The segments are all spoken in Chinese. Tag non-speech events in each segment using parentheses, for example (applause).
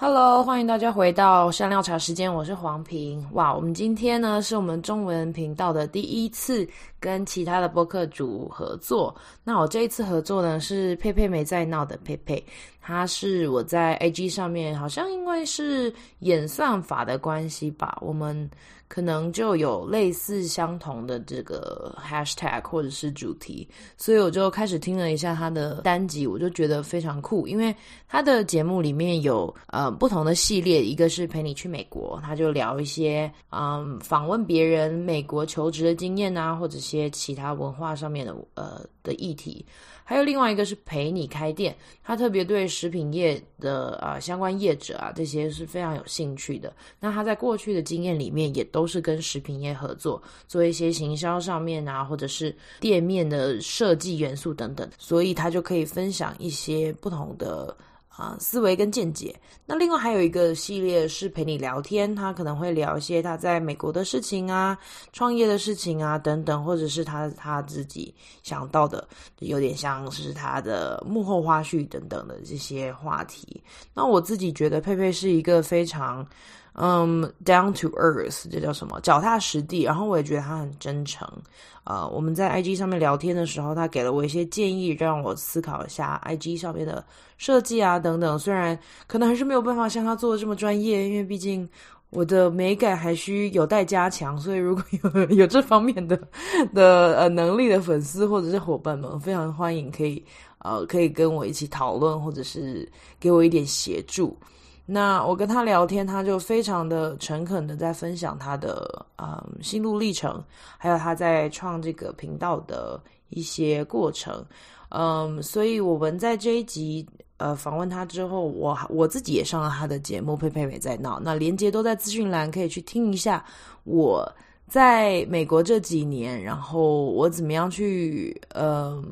Hello，欢迎大家回到香料茶时间，我是黄平。哇，我们今天呢是我们中文频道的第一次跟其他的播客主合作。那我这一次合作呢是佩佩没在闹的佩佩，他是我在 A G 上面，好像因为是演算法的关系吧，我们。可能就有类似相同的这个 hashtag 或者是主题，所以我就开始听了一下他的单集，我就觉得非常酷，因为他的节目里面有呃不同的系列，一个是陪你去美国，他就聊一些嗯访问别人美国求职的经验啊，或者些其他文化上面的呃的议题。还有另外一个是陪你开店，他特别对食品业的啊、相关业者啊这些是非常有兴趣的。那他在过去的经验里面也都是跟食品业合作，做一些行销上面啊，或者是店面的设计元素等等，所以他就可以分享一些不同的。啊，思维跟见解。那另外还有一个系列是陪你聊天，他可能会聊一些他在美国的事情啊、创业的事情啊等等，或者是他他自己想到的，有点像是他的幕后花絮等等的这些话题。那我自己觉得佩佩是一个非常。嗯、，down to earth，这叫什么？脚踏实地。然后我也觉得他很真诚。呃，我们在 IG 上面聊天的时候，他给了我一些建议，让我思考一下 IG 上面的设计啊等等。虽然可能还是没有办法像他做的这么专业，因为毕竟我的美感还需有待加强。所以如果有 (laughs) 有这方面的的呃能力的粉丝或者是伙伴们，非常欢迎可以呃可以跟我一起讨论，或者是给我一点协助。那我跟他聊天，他就非常的诚恳的在分享他的嗯心路历程，还有他在创这个频道的一些过程，嗯，所以我们在这一集呃访问他之后，我我自己也上了他的节目，佩佩没在闹，那连接都在资讯栏，可以去听一下我在美国这几年，然后我怎么样去嗯。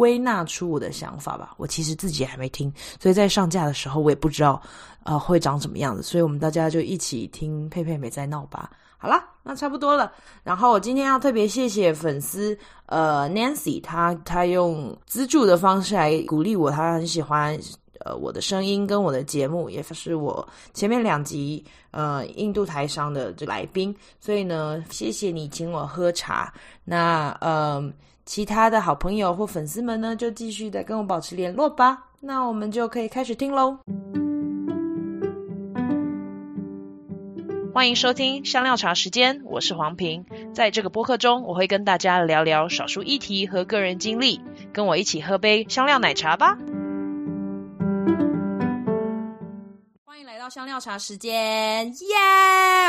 归纳出我的想法吧，我其实自己还没听，所以在上架的时候我也不知道，呃，会长什么样子，所以我们大家就一起听佩佩没在闹吧。好啦，那差不多了。然后我今天要特别谢谢粉丝，呃，Nancy，她她用资助的方式来鼓励我，她很喜欢呃我的声音跟我的节目，也是我前面两集呃印度台商的这来宾，所以呢，谢谢你请我喝茶。那呃。其他的好朋友或粉丝们呢，就继续的跟我保持联络吧。那我们就可以开始听喽。欢迎收听香料茶时间，我是黄平。在这个播客中，我会跟大家聊聊少数议题和个人经历，跟我一起喝杯香料奶茶吧。欢迎来到香料茶时间，耶、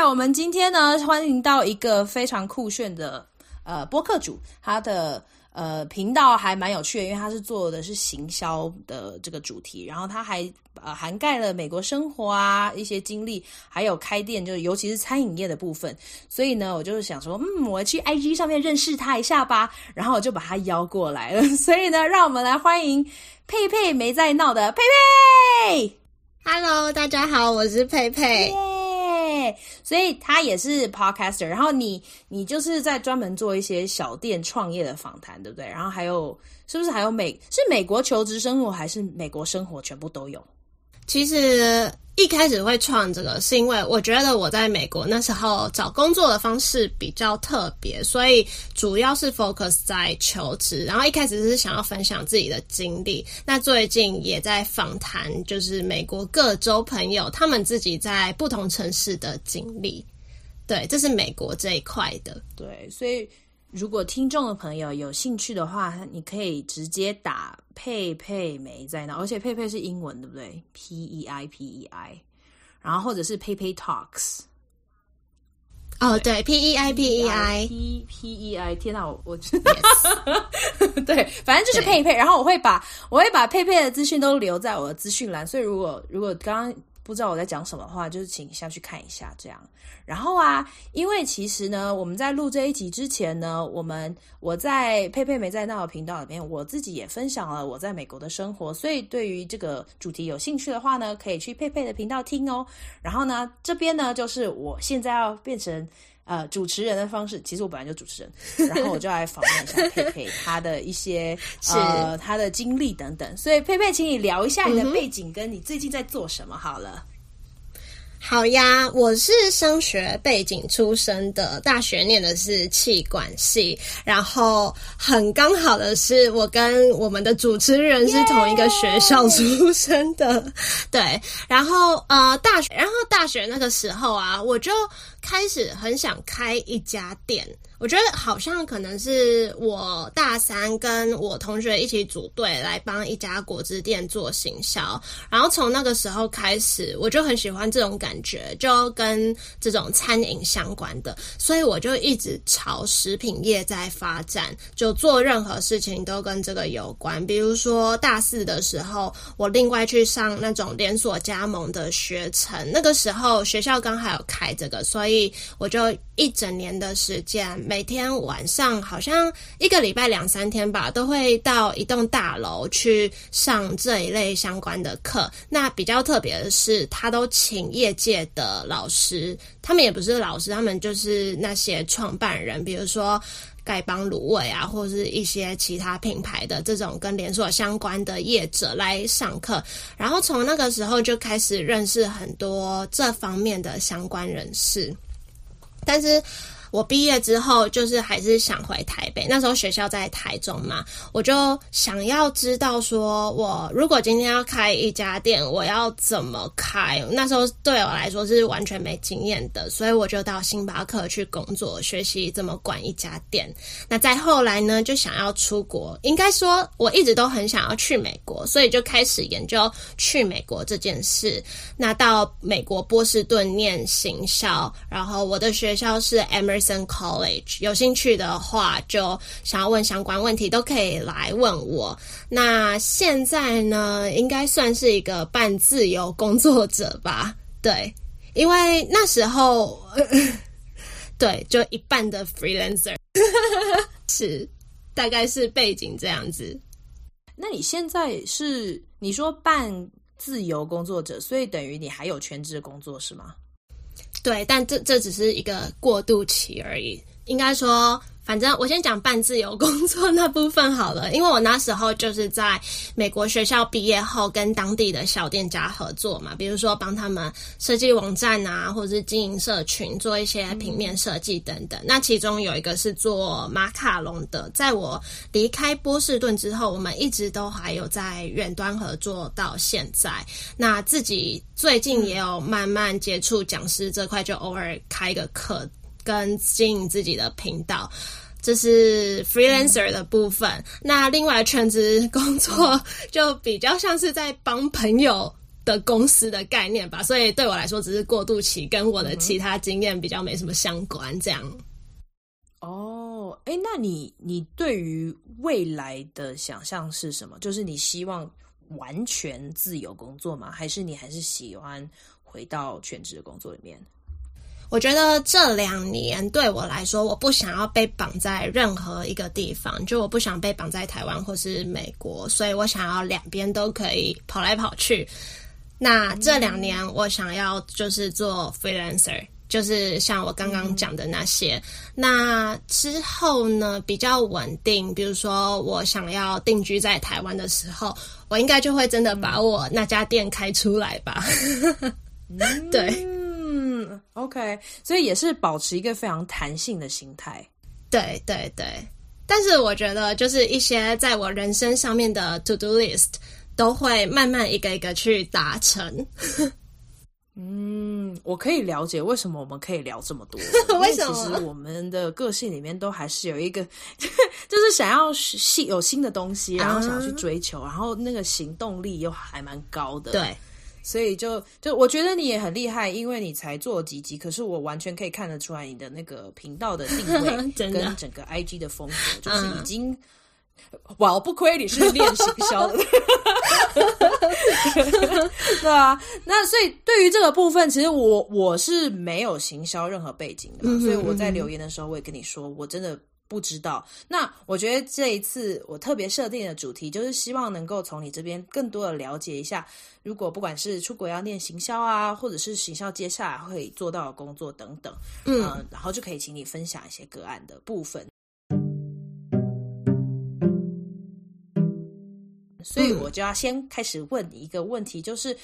yeah!！我们今天呢，欢迎到一个非常酷炫的。呃，播客主他的呃频道还蛮有趣的，因为他是做的是行销的这个主题，然后他还呃涵盖了美国生活啊一些经历，还有开店，就是尤其是餐饮业的部分。所以呢，我就是想说，嗯，我去 IG 上面认识他一下吧，然后我就把他邀过来了。(laughs) 所以呢，让我们来欢迎佩佩没在闹的佩佩。Hello，大家好，我是佩佩。Yeah! 所以他也是 podcaster，然后你你就是在专门做一些小店创业的访谈，对不对？然后还有是不是还有美是美国求职生活还是美国生活全部都有？其实一开始会创这个，是因为我觉得我在美国那时候找工作的方式比较特别，所以主要是 focus 在求职。然后一开始是想要分享自己的经历，那最近也在访谈，就是美国各州朋友他们自己在不同城市的经历。对，这是美国这一块的。对，所以。如果听众的朋友有兴趣的话，你可以直接打佩佩没在那，而且佩佩是英文，对不对？P E I P E I，然后或者是佩佩 Talks。哦，对，P E I P E I，P P E I，天哪，我 (laughs) 对，反正就是佩佩。然后我会把我会把佩佩的资讯都留在我的资讯栏，所以如果如果刚刚。不知道我在讲什么话，就是请下去看一下这样。然后啊，因为其实呢，我们在录这一集之前呢，我们我在佩佩没在那的频道里面，我自己也分享了我在美国的生活。所以对于这个主题有兴趣的话呢，可以去佩佩的频道听哦。然后呢，这边呢就是我现在要变成呃主持人的方式。其实我本来就主持人，然后我就来访问一下佩佩 (laughs) 他的一些呃他的经历等等。所以佩佩，请你聊一下你的背景，跟你最近在做什么好了。好呀，我是商学背景出身的，大学念的是气管系，然后很刚好的是，我跟我们的主持人是同一个学校出身的!对，然后呃，大学，然后大学那个时候啊，我就开始很想开一家店。我觉得好像可能是我大三跟我同学一起组队来帮一家果汁店做行销，然后从那个时候开始，我就很喜欢这种感觉，就跟这种餐饮相关的，所以我就一直朝食品业在发展，就做任何事情都跟这个有关。比如说大四的时候，我另外去上那种连锁加盟的学程，那个时候学校刚好有开这个，所以所以我就一整年的时间。每天晚上好像一个礼拜两三天吧，都会到一栋大楼去上这一类相关的课。那比较特别的是，他都请业界的老师，他们也不是老师，他们就是那些创办人，比如说丐帮卤味啊，或者是一些其他品牌的这种跟连锁相关的业者来上课。然后从那个时候就开始认识很多这方面的相关人士，但是。我毕业之后，就是还是想回台北。那时候学校在台中嘛，我就想要知道说，我如果今天要开一家店，我要怎么开？那时候对我来说是完全没经验的，所以我就到星巴克去工作，学习怎么管一家店。那再后来呢，就想要出国，应该说我一直都很想要去美国，所以就开始研究去美国这件事。那到美国波士顿念行销，然后我的学校是 Emerson。College 有兴趣的话，就想要问相关问题都可以来问我。那现在呢，应该算是一个半自由工作者吧？(laughs) 对，因为那时候，(laughs) 对，就一半的 freelancer，(laughs) 是，大概是背景这样子。那你现在是你说半自由工作者，所以等于你还有全职工作是吗？对，但这这只是一个过渡期而已，应该说。反正我先讲半自由工作那部分好了，因为我那时候就是在美国学校毕业后，跟当地的小店家合作嘛，比如说帮他们设计网站啊，或者是经营社群，做一些平面设计等等。那其中有一个是做马卡龙的，在我离开波士顿之后，我们一直都还有在远端合作到现在。那自己最近也有慢慢接触讲师这块，就偶尔开个课。跟经营自己的频道，这是 freelancer 的部分。那另外全职工作就比较像是在帮朋友的公司的概念吧，所以对我来说只是过渡期，跟我的其他经验比较没什么相关。这样。哦，哎，那你你对于未来的想象是什么？就是你希望完全自由工作吗？还是你还是喜欢回到全职的工作里面？我觉得这两年对我来说，我不想要被绑在任何一个地方，就我不想被绑在台湾或是美国，所以我想要两边都可以跑来跑去。那这两年我想要就是做 freelancer，就是像我刚刚讲的那些。那之后呢，比较稳定，比如说我想要定居在台湾的时候，我应该就会真的把我那家店开出来吧。(laughs) 对。OK，所以也是保持一个非常弹性的心态。对对对，但是我觉得就是一些在我人生上面的 to do list 都会慢慢一个一个去达成。嗯，我可以了解为什么我们可以聊这么多。(laughs) 为什么？其实我们的个性里面都还是有一个，(laughs) 就是想要新有新的东西，然后想要去追求，uh. 然后那个行动力又还蛮高的。对。所以就就我觉得你也很厉害，因为你才做几集，可是我完全可以看得出来你的那个频道的定位 (laughs) 跟整个 IG 的风格，就是已经，哇，不亏你是练行销的，(laughs) 对啊。那所以对于这个部分，其实我我是没有行销任何背景的嘛，所以我在留言的时候，我也跟你说，我真的。不知道，那我觉得这一次我特别设定的主题，就是希望能够从你这边更多的了解一下，如果不管是出国要念行销啊，或者是行销接下来会做到的工作等等，嗯、呃，然后就可以请你分享一些个案的部分。所以我就要先开始问你一个问题，就是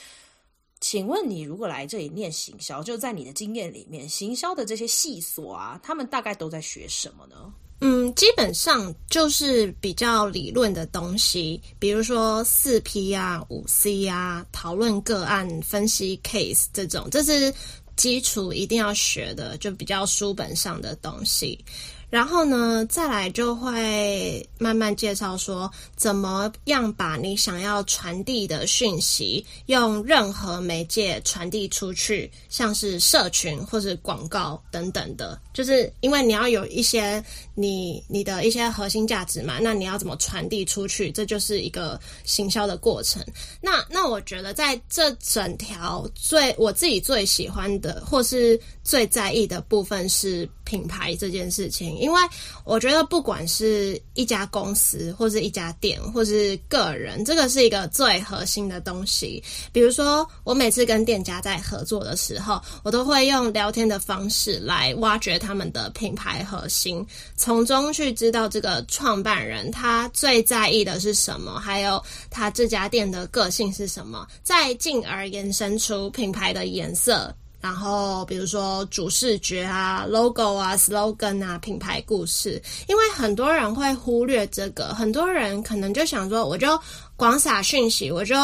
请问你如果来这里念行销，就在你的经验里面，行销的这些细所啊，他们大概都在学什么呢？嗯，基本上就是比较理论的东西，比如说四 P 啊、五 C 啊、讨论个案、分析 case 这种，这是基础一定要学的，就比较书本上的东西。然后呢，再来就会慢慢介绍说，怎么样把你想要传递的讯息，用任何媒介传递出去，像是社群或是广告等等的。就是因为你要有一些你你的一些核心价值嘛，那你要怎么传递出去？这就是一个行销的过程。那那我觉得在这整条最我自己最喜欢的，或是最在意的部分是品牌这件事情。因为我觉得，不管是一家公司，或是一家店，或是个人，这个是一个最核心的东西。比如说，我每次跟店家在合作的时候，我都会用聊天的方式来挖掘他们的品牌核心，从中去知道这个创办人他最在意的是什么，还有他这家店的个性是什么，再进而延伸出品牌的颜色。然后，比如说主视觉啊、logo 啊、slogan 啊、品牌故事，因为很多人会忽略这个，很多人可能就想说，我就广撒讯息，我就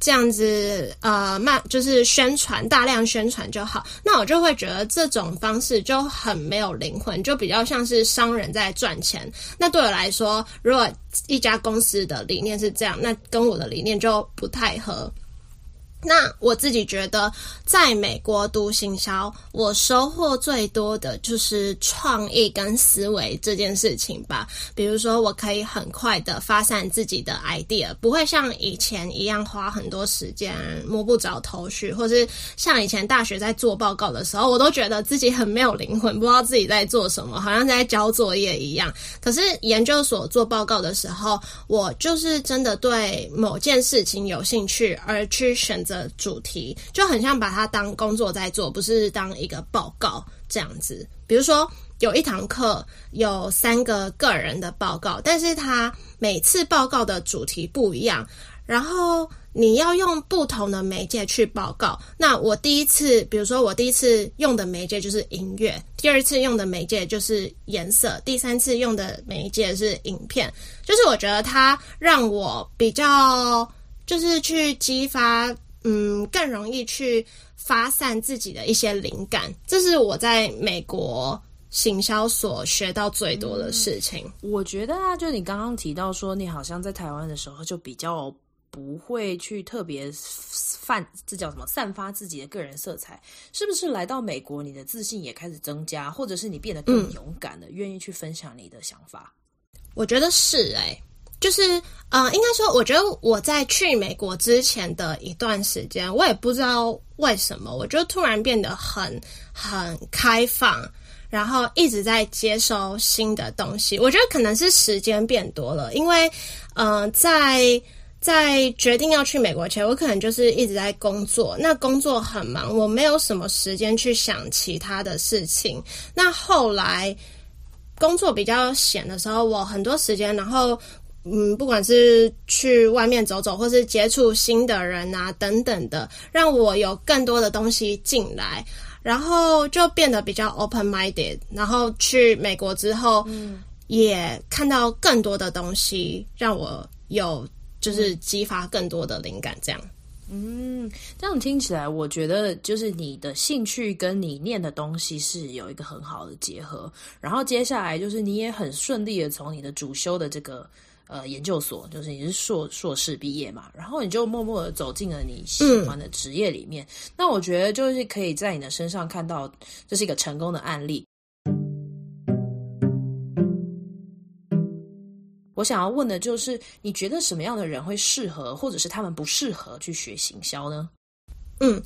这样子呃，慢就是宣传，大量宣传就好。那我就会觉得这种方式就很没有灵魂，就比较像是商人在赚钱。那对我来说，如果一家公司的理念是这样，那跟我的理念就不太合。那我自己觉得，在美国读行销，我收获最多的就是创意跟思维这件事情吧。比如说，我可以很快的发散自己的 idea，不会像以前一样花很多时间摸不着头绪，或是像以前大学在做报告的时候，我都觉得自己很没有灵魂，不知道自己在做什么，好像在交作业一样。可是研究所做报告的时候，我就是真的对某件事情有兴趣，而去选择。的主题就很像把它当工作在做，不是当一个报告这样子。比如说有一堂课有三个个人的报告，但是他每次报告的主题不一样，然后你要用不同的媒介去报告。那我第一次，比如说我第一次用的媒介就是音乐，第二次用的媒介就是颜色，第三次用的媒介是影片。就是我觉得它让我比较，就是去激发。嗯，更容易去发散自己的一些灵感，这是我在美国行销所学到最多的事情。嗯，我觉得啊，就你刚刚提到说，你好像在台湾的时候就比较不会去特别泛，这叫什么？散发自己的个人色彩，是不是？来到美国，你的自信也开始增加，或者是你变得更勇敢了，愿意去分享你的想法？我觉得是欸。就是，呃，应该说，我觉得我在去美国之前的一段时间，我也不知道为什么，我就突然变得很很开放，然后一直在接收新的东西。我觉得可能是时间变多了，因为，嗯、呃，在在决定要去美国前，我可能就是一直在工作，那工作很忙，我没有什么时间去想其他的事情。那后来工作比较闲的时候，我很多时间，然后。嗯，不管是去外面走走，或是接触新的人啊，等等的，让我有更多的东西进来，然后就变得比较 open-minded。然后去美国之后，嗯，也看到更多的东西，让我有就是激发更多的灵感。这样，嗯，这样听起来，我觉得就是你的兴趣跟你念的东西是有一个很好的结合。然后接下来就是你也很顺利的从你的主修的这个。呃，研究所就是你是硕硕士毕业嘛，然后你就默默的走进了你喜欢的职业里面。嗯。那我觉得就是可以在你的身上看到这是一个成功的案例。我想要问的就是，你觉得什么样的人会适合，或者是他们不适合去学行销呢？嗯。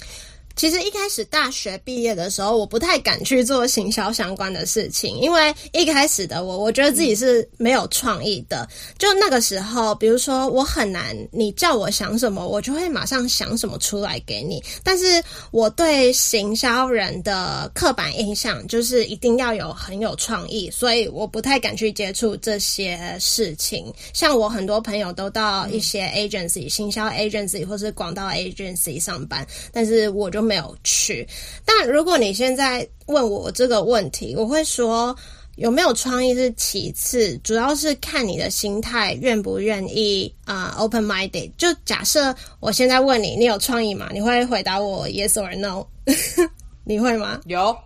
其实一开始大学毕业的时候，我不太敢去做行销相关的事情，因为一开始的我，我觉得自己是没有创意的。就那个时候，比如说我很难，你叫我想什么，我就会马上想什么出来给你。但是我对行销人的刻板印象就是一定要有很有创意，所以我不太敢去接触这些事情。像我很多朋友都到一些 agency、行销 agency 或是广告 agency 上班，但是我就没有去，但如果你现在问我这个问题，我会说有没有创意是其次，主要是看你的心态愿不愿意啊、uh, open minded。就假设我现在问你，你有创意吗？你会回答我 yes or no？(laughs) 你会吗？有，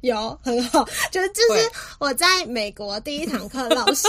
有，很好。就是这是我在美国第一堂课，老师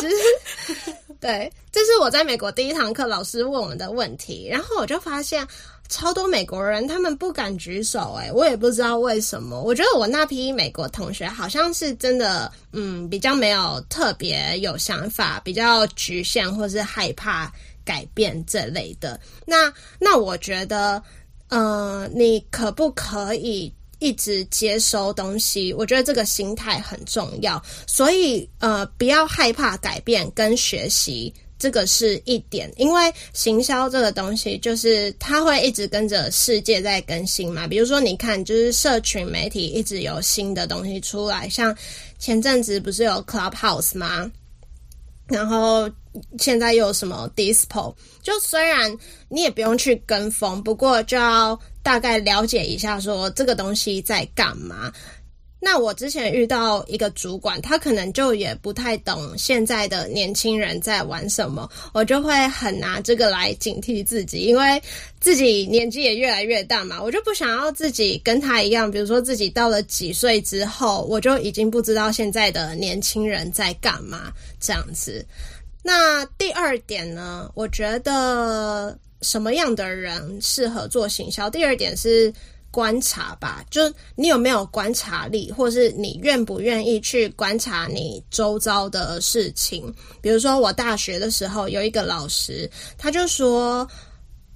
(laughs) 对，这是我在美国第一堂课老师问我们的问题，然后我就发现。超多美国人，他们不敢举手，欸，诶，我也不知道为什么。我觉得我那批美国同学好像是真的，嗯，比较没有特别有想法，比较局限，或是害怕改变这类的。那那我觉得，呃，你可不可以一直接收东西？我觉得这个心态很重要。所以，呃，不要害怕改变跟学习。这个是一点，因为行销这个东西，就是它会一直跟着世界在更新嘛。比如说，你看，就是社群媒体一直有新的东西出来，像前阵子不是有 Clubhouse 吗？然后现在又有什么 Dispo？就虽然你也不用去跟风，不过就要大概了解一下，说这个东西在干嘛。那我之前遇到一个主管，他可能就也不太懂现在的年轻人在玩什么，我就会很拿这个来警惕自己，因为自己年纪也越来越大嘛，我就不想要自己跟他一样，比如说自己到了几岁之后，我就已经不知道现在的年轻人在干嘛这样子。那第二点呢，我觉得什么样的人适合做行销？第二点是。观察吧，就你有没有观察力，或是你愿不愿意去观察你周遭的事情？比如说，我大学的时候有一个老师，他就说，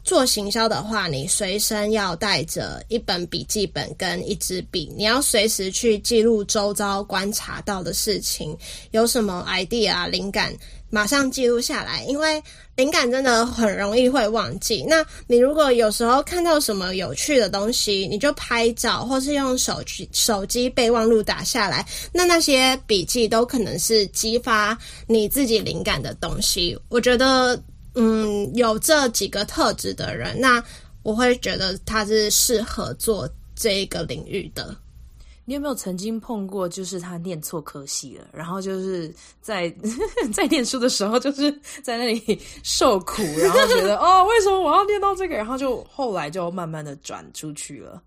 做行销的话，你随身要带着一本笔记本跟一支笔，你要随时去记录周遭观察到的事情，有什么 idea 灵感。马上记录下来，因为灵感真的很容易会忘记。那你如果有时候看到什么有趣的东西，你就拍照，或是用手机手机备忘录打下来。那那些笔记都可能是激发你自己灵感的东西。我觉得，嗯，有这几个特质的人，那我会觉得他是适合做这个领域的。你有没有曾经碰过，就是他念错科系了，然后就是在 (laughs) 在念书的时候，就是在那里受苦，然后觉得 (laughs) 哦，为什么我要念到这个？然后就后来就慢慢的转出去了。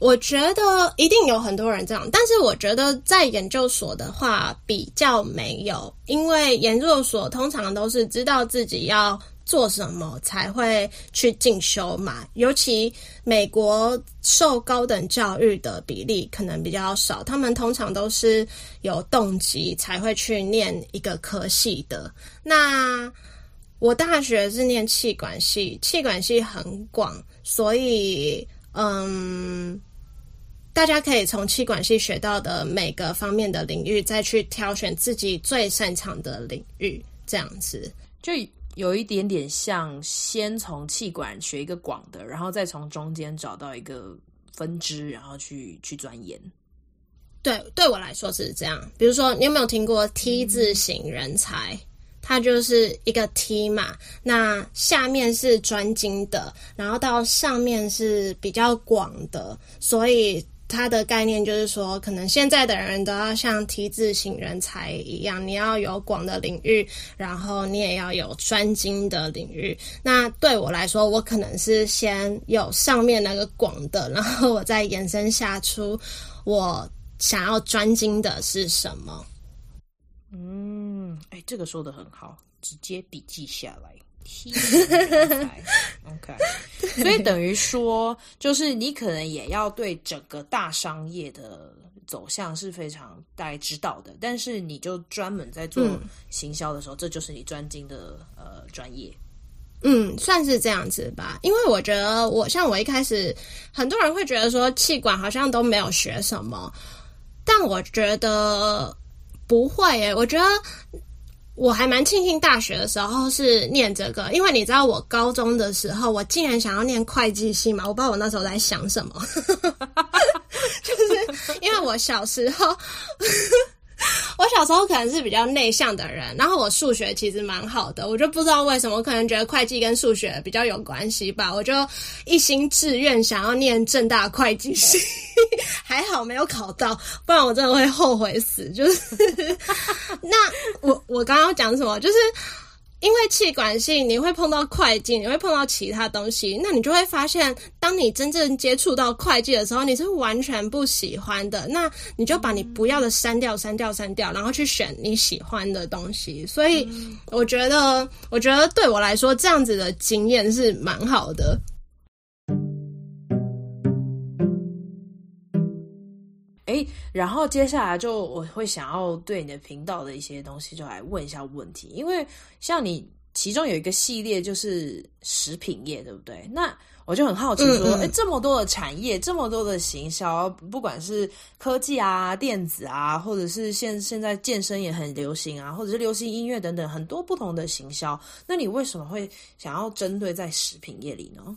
我觉得一定有很多人这样，但是我觉得在研究所的话比较没有，因为研究所通常都是知道自己要。做什么才会去进修嘛？尤其美国受高等教育的比例可能比较少，他们通常都是有动机才会去念一个科系的。那我大学是念气管系，气管系很广，所以嗯，大家可以从气管系学到的每个方面的领域，再去挑选自己最擅长的领域，这样子就。有一点点像，先从气管学一个广的，然后再从中间找到一个分支，然后去去钻研。对，对我来说是这样。比如说，你有没有听过 T 字型人才？嗯、它就是一个 T 嘛，那下面是专精的，然后到上面是比较广的，所以。它的概念就是说，可能现在的人都要像 T 字型人才一样，你要有广的领域，然后你也要有专精的领域。那对我来说，我可能是先有上面那个广的，然后我再延伸下出我想要专精的是什么。嗯，哎，这个说得很好，直接笔记下来。OK，所以等于说，就是你可能也要对整个大商业的走向是非常大概知道的，但是你就专门在做行销的时候，嗯、这就是你专精的呃专业。嗯，算是这样子吧。因为我觉得我像我一开始，很多人会觉得说气管好像都没有学什么，但我觉得不会耶。我觉得。我还蛮庆幸大学的时候是念这个，因为你知道我高中的时候，我竟然想要念会计系嘛，我不知道我那时候在想什么，(laughs) 就是因为我小时候。我小时候可能是比较内向的人，然后我数学其实蛮好的，我就不知道为什么，我可能觉得会计跟数学比较有关系吧，我就一心志愿想要念正大会计系，(laughs) 还好没有考到，不然我真的会后悔死。就是 (laughs) 那我我刚刚讲什么？就是。因为气管性，你会碰到会计，你会碰到其他东西，那你就会发现，当你真正接触到会计的时候，你是完全不喜欢的。那你就把你不要的删掉、删掉、删掉，然后去选你喜欢的东西。所以，我觉得，我觉得对我来说，这样子的经验是蛮好的。诶，然后接下来就我会想要对你的频道的一些东西就来问一下问题，因为像你其中有一个系列就是食品业，对不对？那我就很好奇说，哎、嗯嗯，这么多的产业，这么多的行销，不管是科技啊、电子啊，或者是现现在健身也很流行啊，或者是流行音乐等等，很多不同的行销，那你为什么会想要针对在食品业里呢？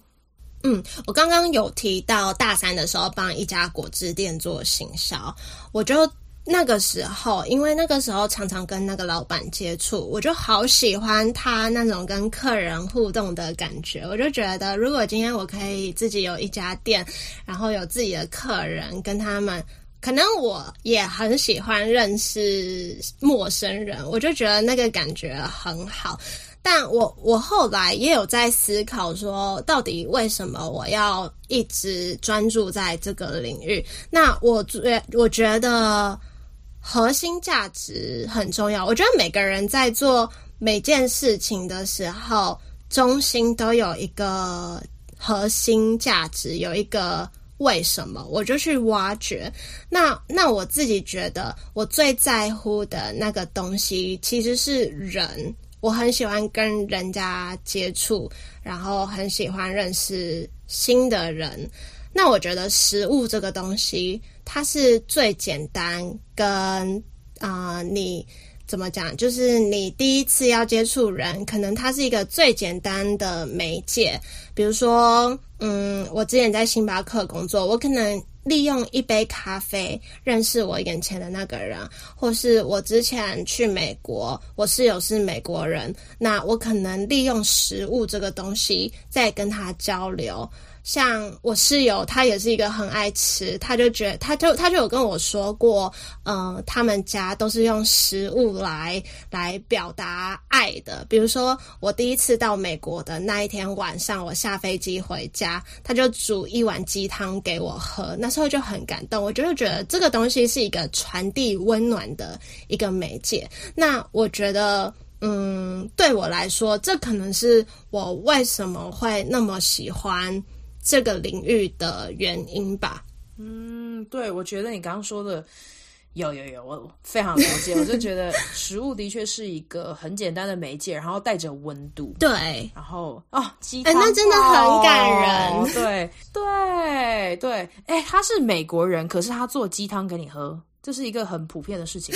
嗯，我刚刚有提到大三的时候帮一家果汁店做行销，我就那个时候，因为那个时候常常跟那个老板接触，我就好喜欢他那种跟客人互动的感觉。我就觉得，如果今天我可以自己有一家店，然后有自己的客人，跟他们，可能我也很喜欢认识陌生人，我就觉得那个感觉很好。但我我后来也有在思考说，到底为什么我要一直专注在这个领域？那我觉我觉得核心价值很重要。我觉得每个人在做每件事情的时候，中心都有一个核心价值，有一个为什么，我就去挖掘。那那我自己觉得，我最在乎的那个东西其实是人。我很喜欢跟人家接触，然后很喜欢认识新的人。那我觉得食物这个东西，它是最简单跟啊、你怎么讲？就是你第一次要接触人，可能它是一个最简单的媒介。比如说，嗯，我之前在星巴克工作，我可能。利用一杯咖啡认识我眼前的那个人，或是我之前去美国，我室友是美国人，那我可能利用食物这个东西再跟他交流。像我室友，他也是一个很爱吃，他就觉得，他就他就有跟我说过，嗯、呃，他们家都是用食物来来表达爱的。比如说，我第一次到美国的那一天晚上，我下飞机回家，他就煮一碗鸡汤给我喝，那时候就很感动。我就觉得这个东西是一个传递温暖的一个媒介。那我觉得，嗯，对我来说，这可能是我为什么会那么喜欢。这个领域的原因吧，嗯，对，我觉得你刚刚说的有有有，我非常了解。我就觉得 (laughs) 食物的确是一个很简单的媒介，然后带着温度，对，然后哦，鸡汤，哎，那真的很感人，哦、对对对，哎，他是美国人，可是他做鸡汤给你喝，这是一个很普遍的事情。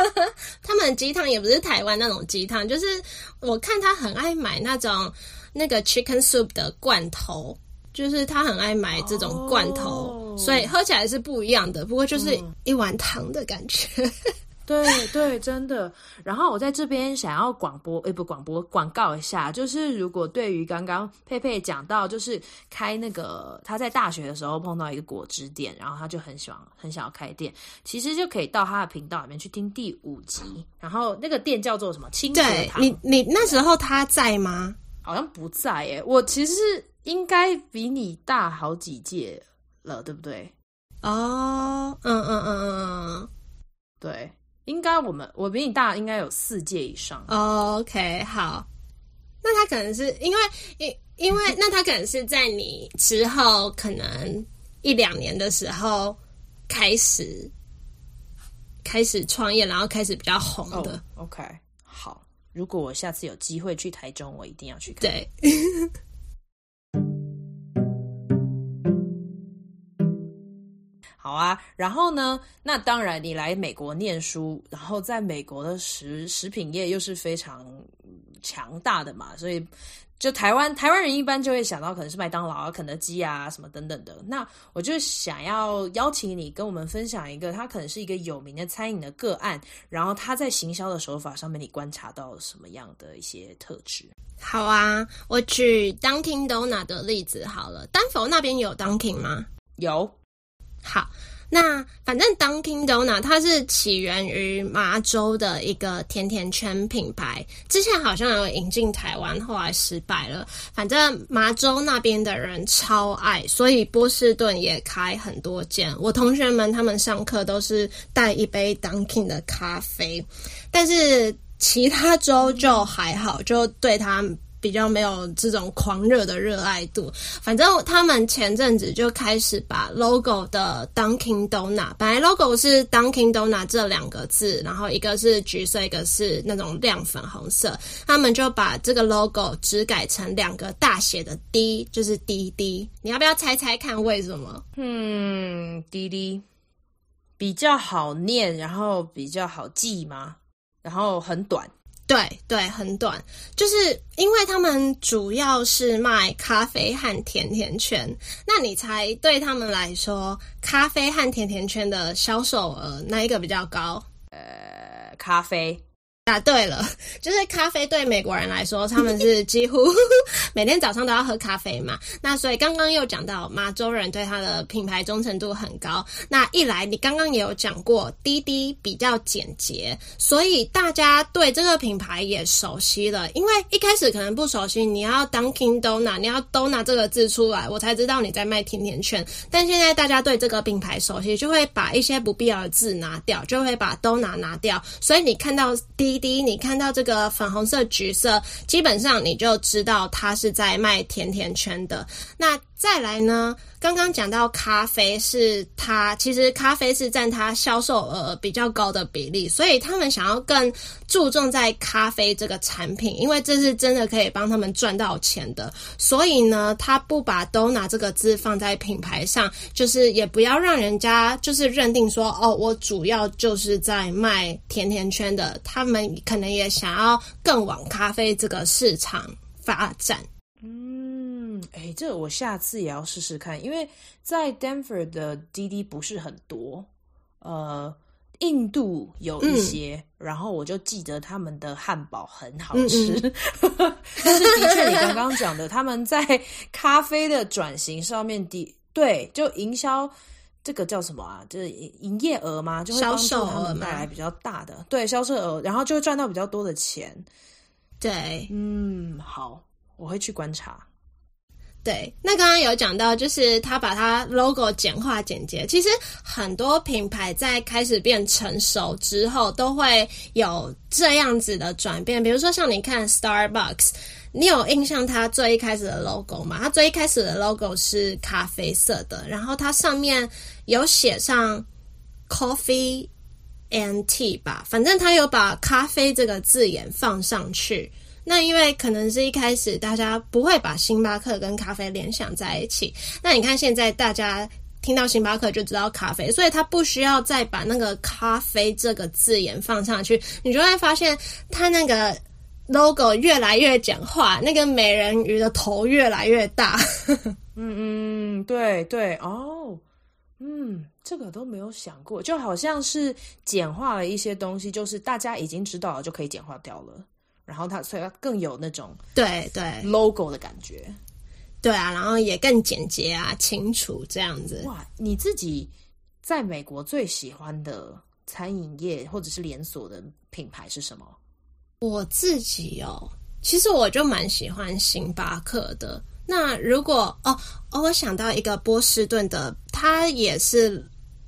(laughs) 他们鸡汤也不是台湾那种鸡汤，就是我看他很爱买那种那个 chicken soup 的罐头。就是他很爱买这种罐头，oh. 所以喝起来是不一样的。不过就是一碗汤的感觉。嗯、对对，真的。然后我在这边想要广播，诶，不广播广告一下，就是如果对于刚刚佩佩讲到，就是开那个他在大学的时候碰到一个果汁店，然后他就很喜欢很想要开店，其实就可以到他的频道里面去听第五集。然后那个店叫做什么？清对，你你那时候他在吗？好像不在耶。我其实是。应该比你大好几届了，对不对？哦，嗯嗯嗯嗯嗯，对，应该我们我比你大，应该有四届以上。哦，OK，好，那他可能是因为因因为那他可能是在你之后可能一两年的时候开始开始创业，然后开始比较红的。Oh, OK，好，如果我下次有机会去台中，我一定要去看。对。好啊，然后呢？那当然，你来美国念书，然后在美国的食食品业又是非常强大的嘛，所以就台湾台湾人一般就会想到可能是麦当劳啊、肯德基啊什么等等的。那我就想要邀请你跟我们分享一个，它可能是一个有名的餐饮的个案，然后它在行销的手法上面，你观察到什么样的一些特质？好啊，我举 Dunkin' Donut 的例子好了。丹佛那边有 Dunkin' 吗？有。好，那反正 Dunkin' Donut 它是起源于麻州的一个甜甜圈品牌，之前好像有引进台湾，后来失败了。反正麻州那边的人超爱，所以波士顿也开很多间。我同学们他们上课都是带一杯 Dunkin' 的咖啡，但是其他州就还好，就对他。比较没有这种狂热的热爱度，反正他们前阵子就开始把 logo 的 Dunkin' Donut，本来 logo 是 Dunkin' Donut 这两个字，然后一个是橘色，一个是那种亮粉红色，他们就把这个 logo 只改成两个大写的 D，就是滴滴。你要不要猜猜看为什么？嗯，滴滴比较好念，然后比较好记吗？然后很短。对对，很短，就是因为他们主要是卖咖啡和甜甜圈。那你猜，对他们来说，咖啡和甜甜圈的销售额哪一个比较高？呃，咖啡。答对了，(laughs) 就是咖啡对美国人来说，他们是 (laughs) 几乎 (laughs) 每天早上都要喝咖啡嘛。那所以刚刚又讲到，马州人对他的品牌忠诚度很高。那一来，你刚刚也有讲过，滴滴比较简洁，所以大家对这个品牌也熟悉了。因为一开始可能不熟悉，你要 Dunkin' Donut，你要 Donut 这个字出来，我才知道你在卖甜甜圈。但现在大家对这个品牌熟悉，就会把一些不必要的字拿掉，就会把 Donut 拿掉。所以你看到滴。滴滴，你看到这个粉红色、橘色，基本上你就知道它是在卖甜甜圈的。那再来呢？刚刚讲到咖啡是它，其实咖啡是占它销售额比较高的比例，所以他们想要更注重在咖啡这个产品，因为这是真的可以帮他们赚到钱的。所以呢，他不把 Donut 这个字放在品牌上，就是也不要让人家就是认定说，哦，我主要就是在卖甜甜圈的。他们可能也想要更往咖啡这个市场发展。哎，这个我下次也要试试看，因为在 Denver 的滴滴不是很多，呃，印度有一些，嗯、然后我就记得他们的汉堡很好吃。嗯嗯 (laughs) 但是的确，你刚刚讲的，他们在 (laughs) 咖啡的转型上面的，对，就营销这个叫什么啊？就是营业额嘛？就会帮助他们带来比较大的对销售额，然后就会赚到比较多的钱。对，嗯，好，我会去观察。对，那刚刚有讲到，就是他把他 logo 简化简洁。其实很多品牌在开始变成熟之后，都会有这样子的转变。比如说像你看 Starbucks，你有印象它最一开始的 logo 吗？它最一开始的 logo 是咖啡色的，然后它上面有写上 Coffee and Tea 吧，反正它有把咖啡这个字眼放上去。那因为可能是一开始大家不会把星巴克跟咖啡联想在一起，那你看现在大家听到星巴克就知道咖啡，所以他不需要再把那个咖啡这个字眼放上去，你就会发现它那个 logo 越来越简化，那个美人鱼的头越来越大。(laughs) 嗯嗯，对对哦，嗯，这个都没有想过，就好像是简化了一些东西，就是大家已经知道了就可以简化掉了。然后它所以它更有那种对对 logo 的感觉，对啊，然后也更简洁啊、清楚这样子。哇，你自己在美国最喜欢的餐饮业或者是连锁的品牌是什么？我自己哦，其实我就蛮喜欢星巴克的。那如果哦哦，我想到一个波士顿的，它也是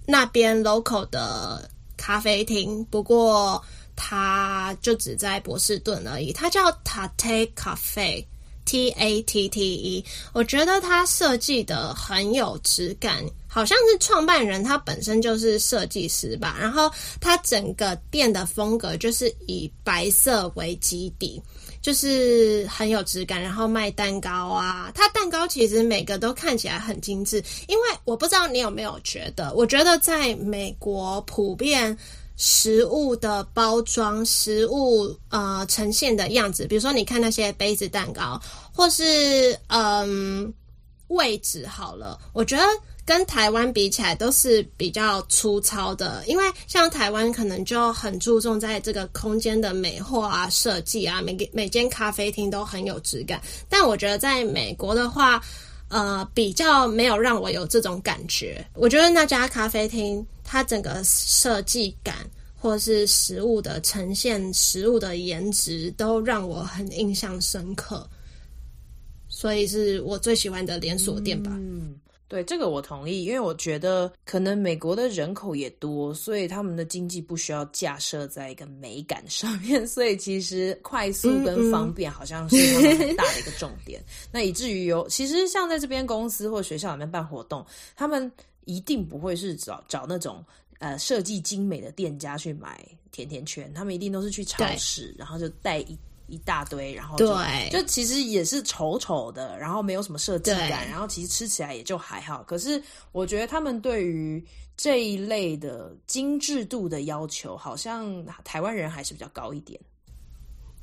那边 local 的咖啡厅，不过。它就只在波士顿而已，它叫 Tate Cafe T A T T E，我觉得它设计的很有质感，好像是创办人他本身就是设计师吧。然后它整个店的风格就是以白色为基底，就是很有质感。然后卖蛋糕啊，它蛋糕其实每个都看起来很精致。因为我不知道你有没有觉得，我觉得在美国普遍。食物的包装，食物呃呈现的样子，比如说你看那些杯子蛋糕，或是嗯位置好了，我觉得跟台湾比起来都是比较粗糙的，因为像台湾可能就很注重在这个空间的美化啊、设计啊，每个每间咖啡厅都很有质感。但我觉得在美国的话，呃，比较没有让我有这种感觉。我觉得那家咖啡厅。它整个设计感，或是食物的呈现、食物的颜值，都让我很印象深刻，所以是我最喜欢的连锁店吧。嗯，对，这个我同意，因为我觉得可能美国的人口也多，所以他们的经济不需要架设在一个美感 (laughs) 上面，所以其实快速跟方便好像是他们很大的一个重点。嗯嗯那以至于有，其实像在这边公司或学校里面办活动，他们。一定不会是找找那种呃设计精美的店家去买甜甜圈，他们一定都是去超市，然后就带一一大堆，然后就对，就其实也是丑丑的，然后没有什么设计感，然后其实吃起来也就还好。可是我觉得他们对于这一类的精致度的要求，好像台湾人还是比较高一点。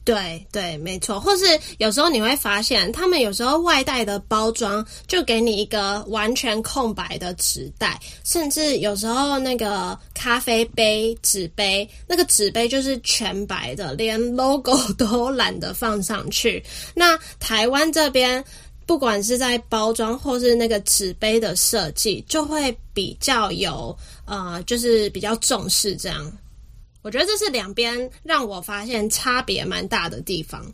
对对，没错。或是有时候你会发现，他们有时候外带的包装就给你一个完全空白的纸袋，甚至有时候那个咖啡杯纸杯，那个纸杯就是全白的，连 logo (laughs) 都懒得放上去。那台湾这边，不管是在包装或是那个纸杯的设计，就会比较有呃，就是比较重视这样。我觉得这是两边让我发现差别蛮大的地方。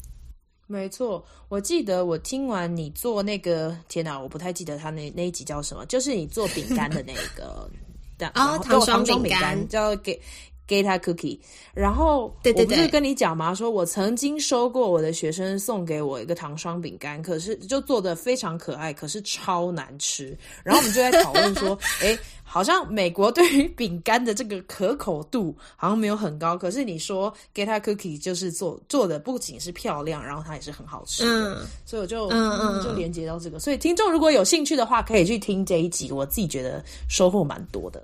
没错，我记得我听完你做那个，天哪，我不太记得他那那一集叫什么，就是你做饼干的那个，(laughs) 啊、哦，糖霜饼干叫给。Gator Cookie，然后对对对，我不是跟你讲吗？说我曾经收过我的学生送给我一个糖霜饼干，可是就做的非常可爱，可是超难吃。然后我们就在讨论说，(laughs) 哎，好像美国对于饼干的这个可口度好像没有很高，可是你说 Gator Cookie 就是做做的不仅是漂亮，然后它也是很好吃。嗯，所以我就嗯嗯就连接到这个。所以听众如果有兴趣的话，可以去听这一集，我自己觉得收获蛮多的。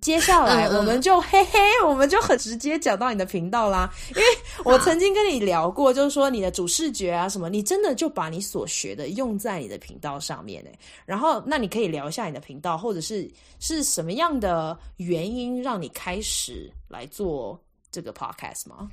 接下来我们就嘿嘿，我们就很直接讲到你的频道啦。因为我曾经跟你聊过，就是说你的主视觉啊什么，你真的就把你所学的用在你的频道上面诶。然后，那你可以聊一下你的频道，或者是是什么样的原因让你开始来做这个 podcast 吗？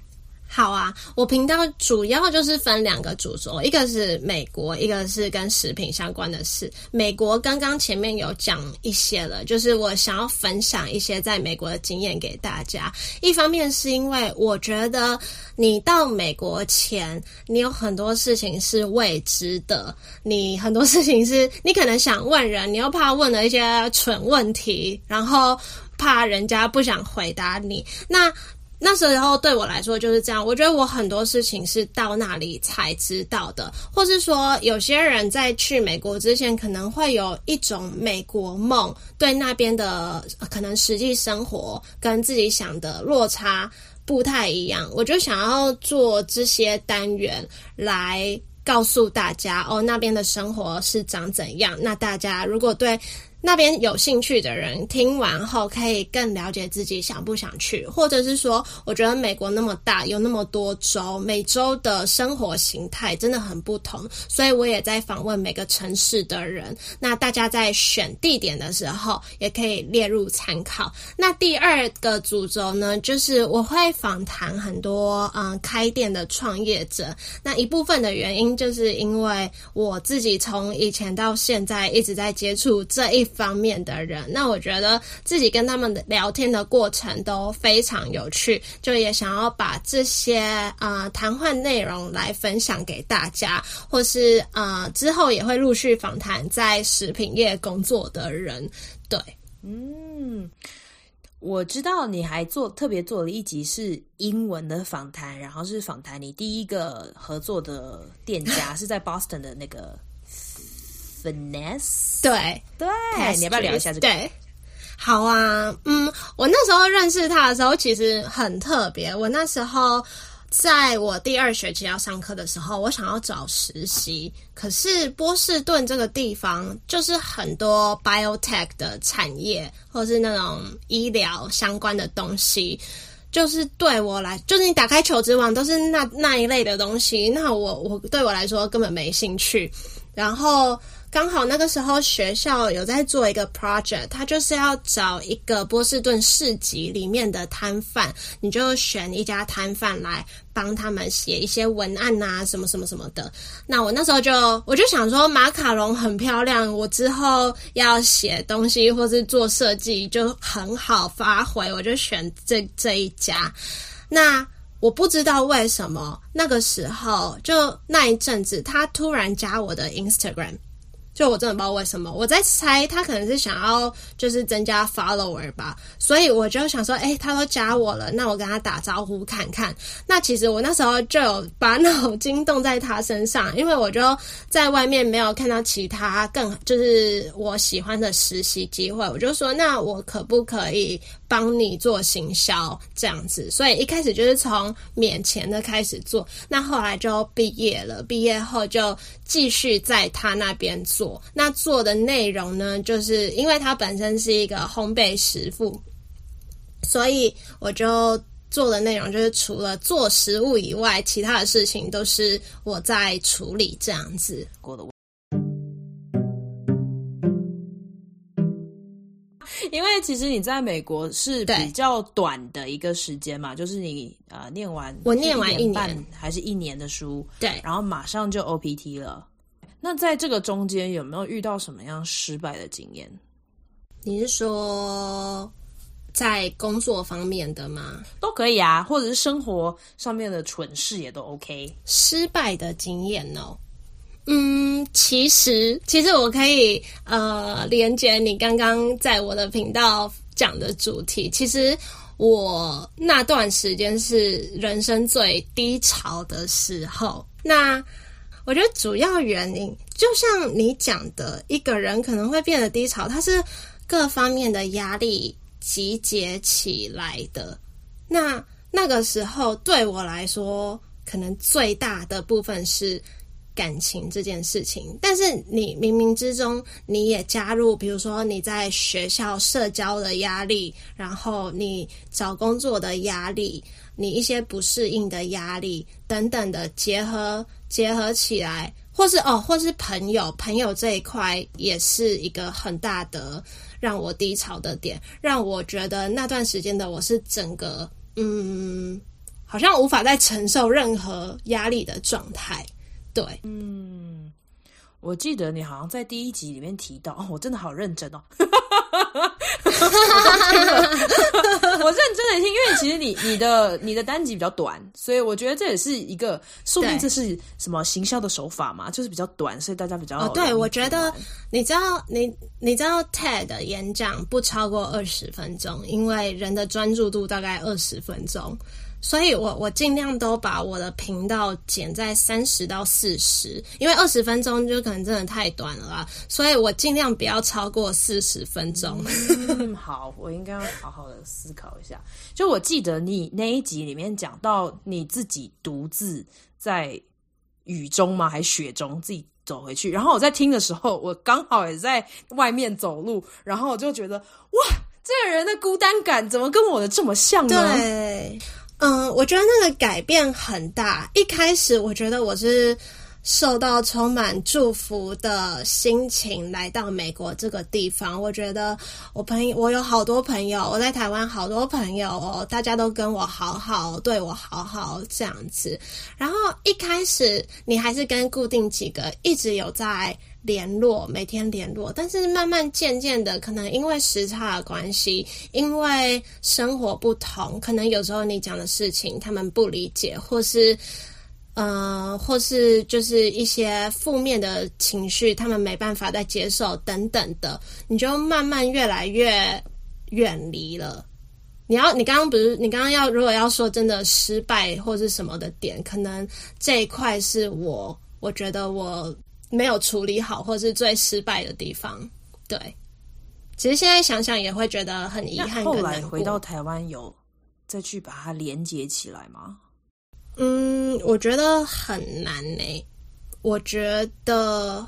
好啊，我频道主要就是分两个主轴，一个是美国，一个是跟食品相关的事。美国刚刚前面有讲一些了，就是我想要分享一些在美国的经验给大家。一方面是因为我觉得你到美国前，你有很多事情是未知的，你很多事情是你可能想问人，你又怕问了一些蠢问题，然后怕人家不想回答你，那。那时候对我来说就是这样，我觉得我很多事情是到那里才知道的，或是说有些人在去美国之前可能会有一种美国梦，对那边的可能实际生活跟自己想的落差不太一样。我就想要做这些单元来告诉大家，哦，那边的生活是长怎样。那大家如果对那边有兴趣的人听完后，可以更了解自己想不想去，或者是说，我觉得美国那么大，有那么多州，每州的生活形态真的很不同，所以我也在访问每个城市的人。那大家在选地点的时候，也可以列入参考。那第二个主轴呢，就是我会访谈很多嗯开店的创业者。那一部分的原因，就是因为我自己从以前到现在一直在接触这一。方面的人，那我觉得自己跟他们的聊天的过程都非常有趣，就也想要把这些啊、呃、谈话内容来分享给大家，或是啊、呃、之后也会陆续访谈在食品业工作的人。对，嗯。我知道你还做特别做了一集是英文的访谈，然后是访谈你第一个合作的店家 (laughs) 是在 Boston 的那个 Finesse。对对，你要不要聊一下这个？对，好啊，嗯，我那时候认识他的时候其实很特别，我那时候。在我第二学期要上课的时候，我想要找实习，可是波士顿这个地方就是很多 biotech 的产业，或是那种医疗相关的东西，就是对我来，就是你打开求职网都是那那一类的东西，那我我对我来说根本没兴趣，然后。刚好那个时候学校有在做一个 project，他就是要找一个波士顿市集里面的摊贩，你就选一家摊贩来帮他们写一些文案啊，什么什么什么的。那我那时候就我就想说，马卡龙很漂亮，我之后要写东西或是做设计就很好发挥，我就选这这一家。那我不知道为什么那个时候就那一阵子，他突然加我的 Instagram。就我真的不知道为什么，我在猜他可能是想要就是增加 follower 吧，所以我就想说，诶，他都加我了，那我跟他打招呼看看。那其实我那时候就有把脑筋动在他身上，因为我就在外面没有看到其他更就是我喜欢的实习机会，我就说，那我可不可以帮你做行销这样子？所以一开始就是从免钱的开始做，那后来就毕业了，毕业后就继续在他那边做。那做的内容呢，就是因为他本身是一个烘焙师傅，所以我就做的内容就是除了做食物以外，其他的事情都是我在处理这样子。因为其实你在美国是比较短的一个时间嘛，就是你呃念完我念完一年还是一年的书，对，然后马上就 OPT 了。那在这个中间有没有遇到什么样失败的经验？你是说在工作方面的吗？都可以啊，或者是生活上面的蠢事也都 OK。失败的经验哦，嗯，其实其实我可以呃连接你刚刚在我的频道讲的主题。其实我那段时间是人生最低潮的时候。那我觉得主要原因，就像你讲的，一个人可能会变得低潮，它是各方面的压力集结起来的。那那个时候对我来说，可能最大的部分是感情这件事情。但是你冥冥之中，你也加入，比如说你在学校社交的压力，然后你找工作的压力，你一些不适应的压力等等的结合。结合起来，或是哦，或是朋友，朋友这一块也是一个很大的让我低潮的点，让我觉得那段时间的我是整个嗯，好像无法再承受任何压力的状态。对，嗯，我记得你好像在第一集里面提到，哦，我真的好认真哦。(laughs) 我认真的听，因为其实你你的你的单集比较短，所以我觉得这也是一个，说不定这是什么行销的手法嘛，就是比较短，所以大家比较哦。对，我觉得你知道，你你知道 TED 演讲不超过二十分钟，因为人的专注度大概二十分钟。所以我我尽量都把我的频道剪在三十到四十，因为二十分钟就可能真的太短了啦，所以我尽量不要超过四十分钟。嗯，好，我应该要好好的思考一下。就我记得你那一集里面讲到你自己独自在雨中吗？还是雪中自己走回去？然后我在听的时候，我刚好也在外面走路，然后我就觉得哇，这个人的孤单感怎么跟我的这么像呢？对。嗯，我觉得那个改变很大。一开始，我觉得我是受到充满祝福的心情来到美国这个地方。我觉得我朋友，我有好多朋友，我在台湾好多朋友哦，大家都跟我好好，对我好好这样子。然后一开始，你还是跟固定几个一直有在。联络，每天联络，但是慢慢渐渐的，可能因为时差的关系，因为生活不同，可能有时候你讲的事情他们不理解，或是，呃，或是就是一些负面的情绪，他们没办法再接受等等的，你就慢慢越来越远离了。你要你刚刚不是你刚刚要如果要说真的失败或是什么的点，可能这一块是我我觉得我没有处理好，或是最失败的地方。对，其实现在想想也会觉得很遗憾。后来回到台湾有再去把它连接起来吗？嗯，我觉得很难呢、欸。我觉得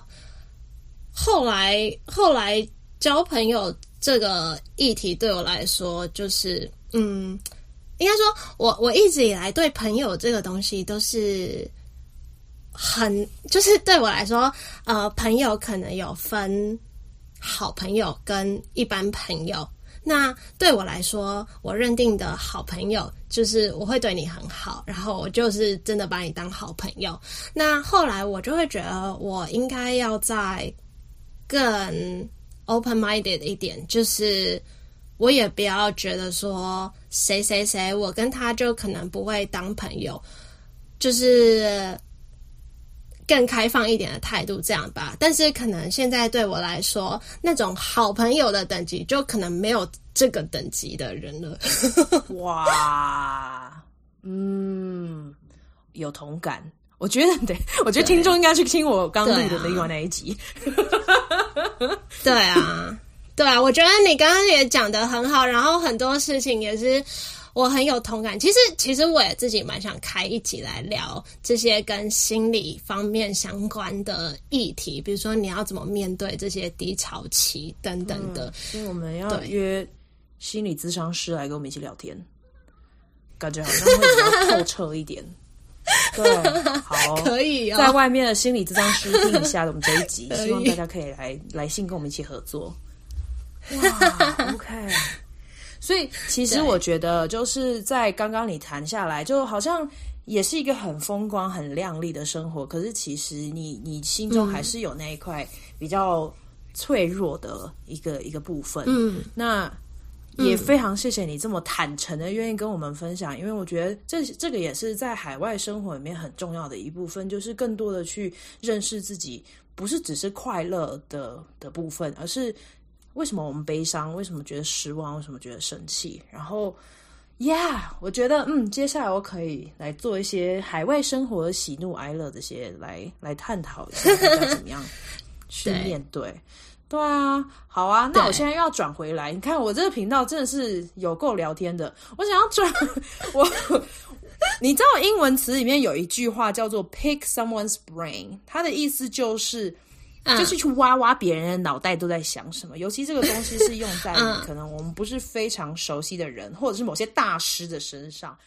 后来后来交朋友这个议题对我来说，就是嗯，应该说我我一直以来对朋友这个东西都是很，就是对我来说，呃，朋友可能有分好朋友跟一般朋友。那对我来说，我认定的好朋友就是我会对你很好，然后我就是真的把你当好朋友。那后来我就会觉得，我应该要再更 open-minded 一点，就是我也不要觉得说谁谁谁，我跟他就可能不会当朋友，就是。更开放一点的态度，这样吧。但是可能现在对我来说，那种好朋友的等级，就可能没有这个等级的人了。(laughs) 哇，嗯，有同感。我觉得，(laughs) 对，我觉得听众应该去听我刚录的另外那一集。对啊，对啊，我觉得你刚刚也讲的很好，然后很多事情也是。我很有同感，其实其实我也自己蛮想开一集来聊这些跟心理方面相关的议题，比如说你要怎么面对这些低潮期等等的。所以我们要约心理咨商师来跟我们一起聊天，感觉好像会比较透彻一点。(laughs) 对，好，可以、哦、在外面的心理咨商师听一下我们这一集，希望大家可以来来信跟我们一起合作。哇，OK。(laughs) 所以，其实我觉得，就是在刚刚你谈下来，就好像也是一个很风光、很亮丽的生活。可是，其实你你心中还是有那一块比较脆弱的一个一个部分。嗯，那也非常谢谢你这么坦诚的愿意跟我们分享，因为我觉得这这个也是在海外生活里面很重要的一部分，就是更多的去认识自己，不是只是快乐的的部分，而是。为什么我们悲伤？为什么觉得失望？为什么觉得生气？然后，Yeah，我觉得，嗯，接下来我可以来做一些海外生活的喜怒哀乐这些，来来探讨一下该怎么样 (laughs) 去面对。对，对啊，好啊，那我现在又要转回来。你看，我这个频道真的是有够聊天的。我想要转 (laughs) 我，你知道英文词里面有一句话叫做 “pick someone's brain”，它的意思就是。就是去挖挖别人的脑袋都在想什么，尤其这个东西是用在 (laughs) 可能我们不是非常熟悉的人，或者是某些大师的身上。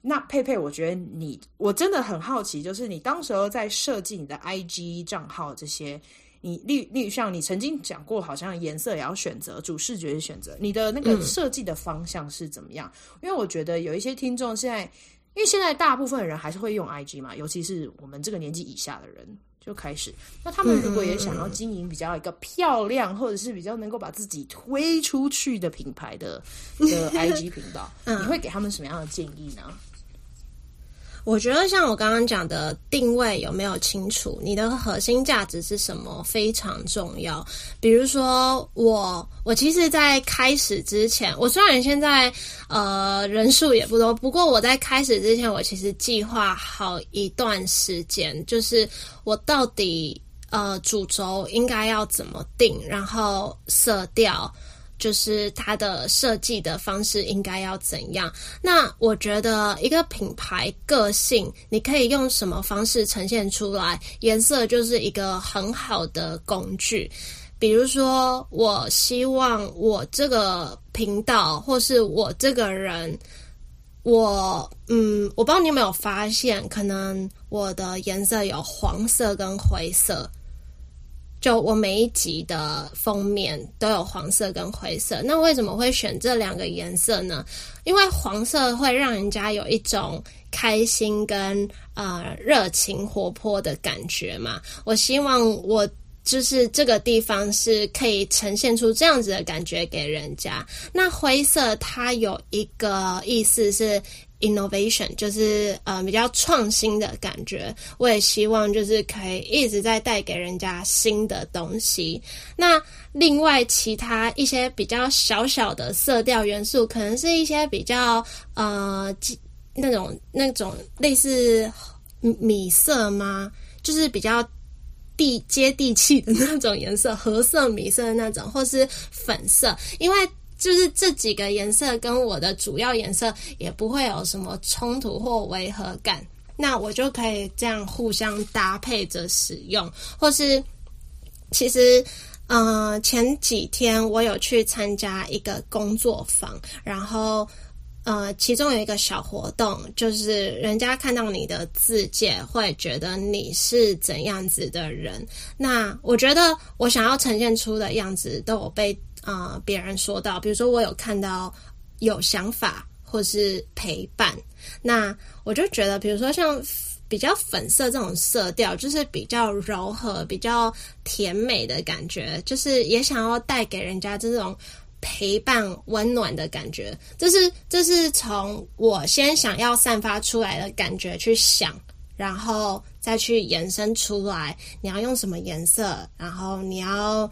那佩佩，我觉得你，我真的很好奇，就是你当时候在设计你的 IG 账号这些，你例例如像你曾经讲过，好像颜色也要选择，主视觉选择，你的那个设计的方向是怎么样？因为我觉得有一些听众现在。因为现在大部分的人还是会用 IG 嘛，尤其是我们这个年纪以下的人就开始。那他们如果也想要经营比较一个漂亮，或者是比较能够把自己推出去的品牌的的 (laughs) IG 频道，你会给他们什么样的建议呢？我觉得像我刚刚讲的定位有没有清楚，你的核心价值是什么非常重要。比如说我，我其实，在开始之前，我虽然现在呃人数也不多，不过我在开始之前，我其实计划好一段时间，就是我到底呃主轴应该要怎么定，然后色调。就是它的设计的方式应该要怎样？那我觉得一个品牌个性，你可以用什么方式呈现出来？颜色就是一个很好的工具。比如说，我希望我这个频道或是我这个人，我嗯，我不知道你有没有发现，可能我的颜色有黄色跟灰色。就我每一集的封面都有黄色跟灰色，那为什么会选这两个颜色呢？因为黄色会让人家有一种开心跟呃热情活泼的感觉嘛。我希望我就是这个地方是可以呈现出这样子的感觉给人家。那灰色它有一个意思是 innovation，就是呃比较创新的感觉。我也希望就是可以一直在带给人家新的东西。那另外其他一些比较小小的色调元素，可能是一些比较呃那种那种类似米色吗？就是比较。地接地气的那种颜色，褐色、米色的那种，或是粉色，因为就是这几个颜色跟我的主要颜色也不会有什么冲突或违和感，那我就可以这样互相搭配着使用，或是其实，嗯、呃，前几天我有去参加一个工作坊，然后。呃，其中有一个小活动，就是人家看到你的自介，会觉得你是怎样子的人。那我觉得我想要呈现出的样子，都有被呃别人说到。比如说，我有看到有想法，或是陪伴。那我就觉得，比如说像比较粉色这种色调，就是比较柔和、比较甜美的感觉，就是也想要带给人家这种。陪伴温暖的感觉，这是这是从我先想要散发出来的感觉去想，然后再去延伸出来。你要用什么颜色？然后你要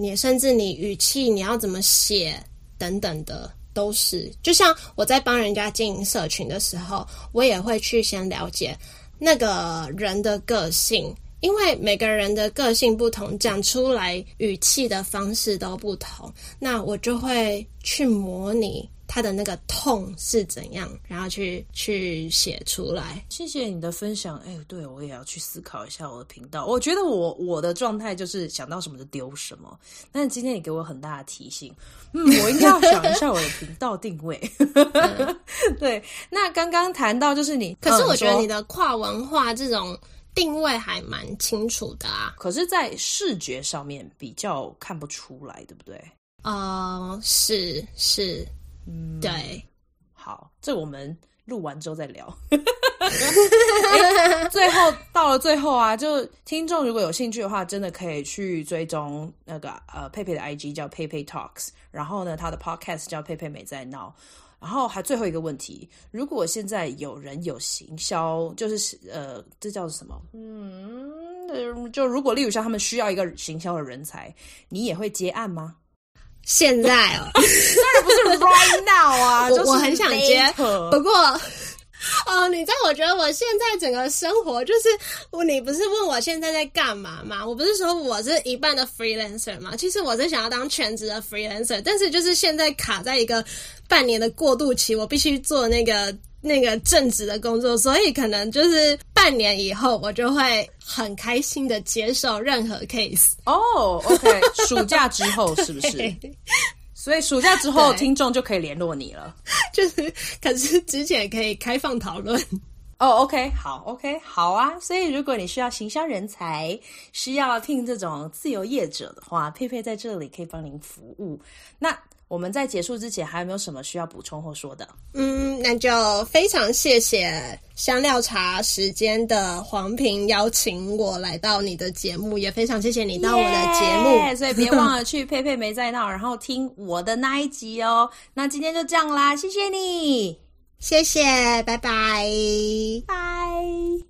你甚至你语气你要怎么写等等的，都是。就像我在帮人家经营社群的时候，我也会去先了解那个人的个性。因为每个人的个性不同，讲出来语气的方式都不同，那我就会去模拟他的那个痛是怎样，然后去去写出来。谢谢你的分享。哎，对，我也要去思考一下我的频道。我觉得我我的状态就是想到什么就丢什么，但是今天你给我很大的提醒，嗯，(laughs) 我应该要想一下我的频道定位。嗯、(laughs) 对，那刚刚谈到就是你，可是我觉得你的跨文化这种。定位还蛮清楚的啊，可是，在视觉上面比较看不出来，对不对？哦、uh，是是，嗯，对。好，这我们录完之后再聊。(laughs) 欸、最后到了最后啊，就听众如果有兴趣的话，真的可以去追踪那个呃佩佩的 IG 叫佩佩 Talks，然后呢，他的 Podcast 叫佩佩美在闹。然后还最后一个问题，如果现在有人有行销，就是呃，这叫什么？嗯，就如果例如像他们需要一个行销的人才，你也会接案吗？现在哦，(laughs) 当然不是 right now 啊，我、就是、我很想接，不过。哦，你知道？我觉得我现在整个生活就是，你不是问我现在在干嘛吗？我不是说我是一半的 freelancer 吗？其实我是想要当全职的 freelancer，但是就是现在卡在一个半年的过渡期，我必须做那个那个正职的工作，所以可能就是半年以后，我就会很开心的接受任何 case。哦，OK，暑假之后是不是？(laughs) 所以暑假之后，听众就可以联络你了。(laughs) 就是，可是之前可以开放讨论。哦、oh，OK，好，OK，好啊。所以如果你需要行销人才，需要听这种自由业者的话，佩佩在这里可以帮您服务。那。我们在结束之前还有没有什么需要补充或说的？嗯，那就非常谢谢香料茶时间的黄平邀请我来到你的节目，也非常谢谢你到我的节目，yeah, 所以别忘了去佩佩没在闹，然后听我的那一集哦。那今天就这样啦，谢谢你，谢谢，拜拜，拜。